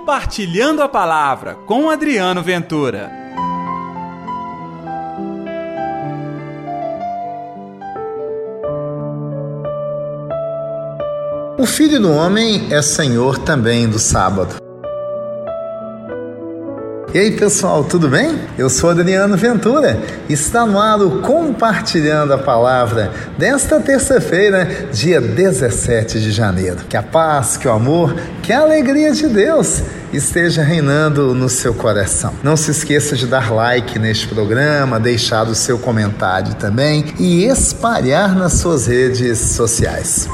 Compartilhando a Palavra com Adriano Ventura. O Filho do Homem é Senhor também do sábado. E aí pessoal, tudo bem? Eu sou Adriano Ventura. Está no ar o Compartilhando a Palavra desta terça-feira, dia 17 de janeiro. Que a paz, que o amor, que a alegria de Deus esteja reinando no seu coração. Não se esqueça de dar like neste programa, deixar o seu comentário também e espalhar nas suas redes sociais.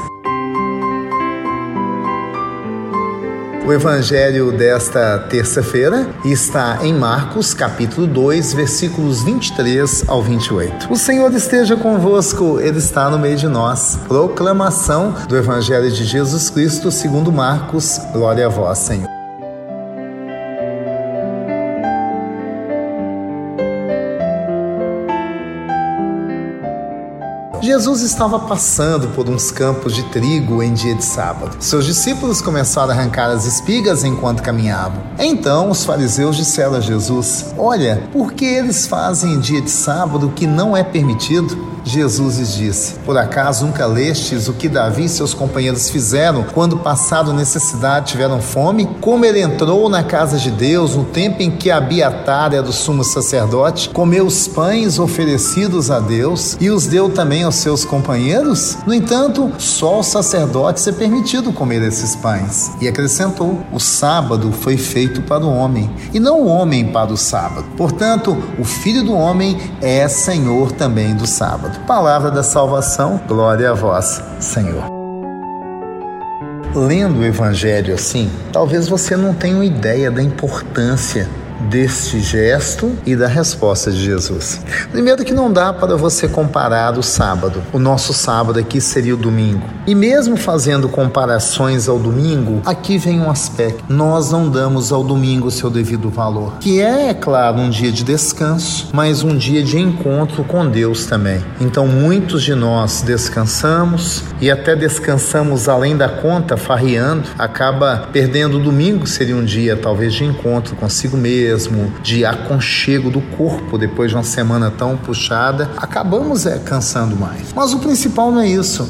O evangelho desta terça-feira está em Marcos, capítulo 2, versículos 23 ao 28. O Senhor esteja convosco, ele está no meio de nós. Proclamação do evangelho de Jesus Cristo, segundo Marcos. Glória a vós, Senhor. Jesus estava passando por uns campos de trigo em dia de sábado. Seus discípulos começaram a arrancar as espigas enquanto caminhavam. Então os fariseus disseram a Jesus: Olha, por que eles fazem em dia de sábado o que não é permitido? Jesus lhes disse: Por acaso nunca lestes o que Davi e seus companheiros fizeram quando, passado necessidade, tiveram fome? Como ele entrou na casa de Deus no tempo em que Abiatar era do sumo sacerdote, comeu os pães oferecidos a Deus e os deu também aos seus companheiros? No entanto, só aos sacerdotes é permitido comer esses pães. E acrescentou: O sábado foi feito para o homem, e não o homem para o sábado. Portanto, o filho do homem é senhor também do sábado. Palavra da salvação, glória a vós, Senhor. Lendo o Evangelho assim, talvez você não tenha ideia da importância deste gesto e da resposta de Jesus. Primeiro que não dá para você comparar o sábado. O nosso sábado aqui seria o domingo. E mesmo fazendo comparações ao domingo, aqui vem um aspecto. Nós não damos ao domingo o seu devido valor, que é, é claro, um dia de descanso, mas um dia de encontro com Deus também. Então muitos de nós descansamos e até descansamos além da conta, farreando, acaba perdendo o domingo, seria um dia talvez de encontro consigo mesmo mesmo, de aconchego do corpo depois de uma semana tão puxada, acabamos é, cansando mais. Mas o principal não é isso.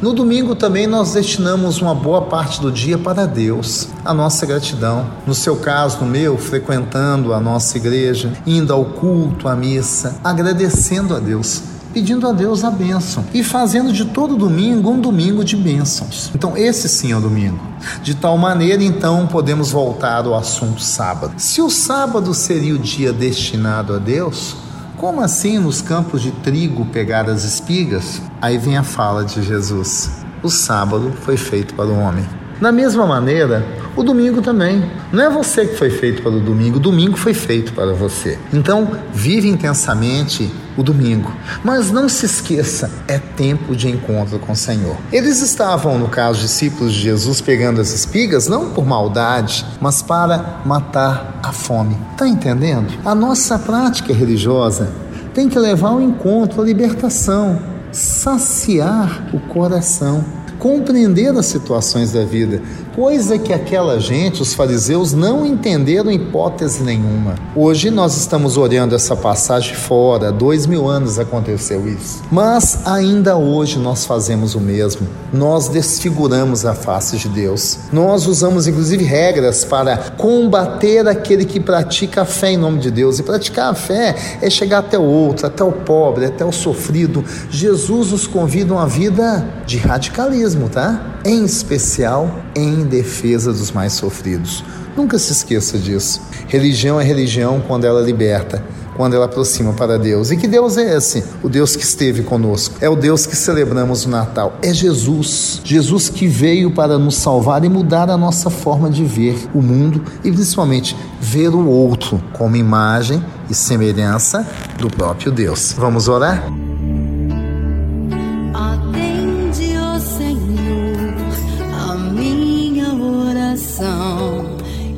No domingo também nós destinamos uma boa parte do dia para Deus, a nossa gratidão. No seu caso, no meu, frequentando a nossa igreja, indo ao culto, à missa, agradecendo a Deus pedindo a Deus a bênção e fazendo de todo domingo um domingo de bênçãos. Então, esse sim é o domingo. De tal maneira, então, podemos voltar ao assunto sábado. Se o sábado seria o dia destinado a Deus, como assim nos campos de trigo pegar as espigas? Aí vem a fala de Jesus: o sábado foi feito para o homem. Da mesma maneira, o domingo também. Não é você que foi feito para o domingo, o domingo foi feito para você. Então, vive intensamente o domingo. Mas não se esqueça, é tempo de encontro com o Senhor. Eles estavam, no caso, discípulos de Jesus, pegando as espigas, não por maldade, mas para matar a fome. Está entendendo? A nossa prática religiosa tem que levar ao encontro, à libertação, saciar o coração compreender as situações da vida, coisa que aquela gente, os fariseus, não entenderam hipótese nenhuma. Hoje nós estamos olhando essa passagem fora, dois mil anos aconteceu isso. Mas ainda hoje nós fazemos o mesmo. Nós desfiguramos a face de Deus. Nós usamos inclusive regras para combater aquele que pratica a fé em nome de Deus. E praticar a fé é chegar até o outro, até o pobre, até o sofrido. Jesus nos convida a uma vida de radicalismo tá? Em especial em defesa dos mais sofridos. Nunca se esqueça disso. Religião é religião quando ela liberta, quando ela aproxima para Deus. E que Deus é esse? O Deus que esteve conosco. É o Deus que celebramos no Natal. É Jesus. Jesus que veio para nos salvar e mudar a nossa forma de ver o mundo e principalmente ver o outro como imagem e semelhança do próprio Deus. Vamos orar?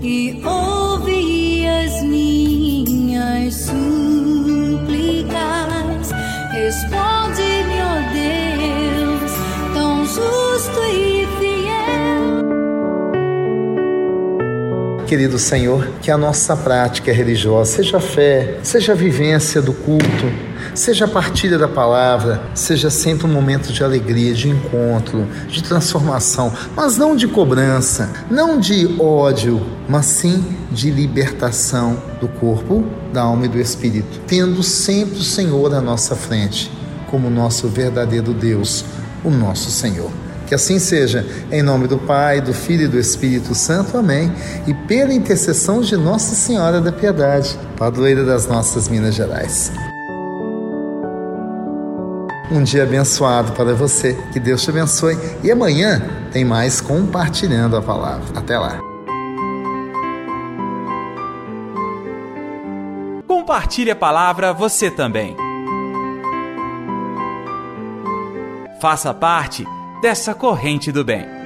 e ouve as minhas súplicas. Responde-me, ó Deus, tão justo e fiel. Querido Senhor, que a nossa prática religiosa, seja fé, seja vivência do culto, seja a partilha da palavra, seja sempre um momento de alegria, de encontro, de transformação, mas não de cobrança, não de ódio, mas sim de libertação do corpo, da alma e do espírito, tendo sempre o Senhor à nossa frente, como nosso verdadeiro Deus, o nosso Senhor. Que assim seja, em nome do Pai, do Filho e do Espírito Santo. Amém. E pela intercessão de Nossa Senhora da Piedade, padroeira das nossas Minas Gerais. Um dia abençoado para você. Que Deus te abençoe. E amanhã tem mais compartilhando a palavra. Até lá. Compartilhe a palavra você também. Faça parte dessa corrente do bem.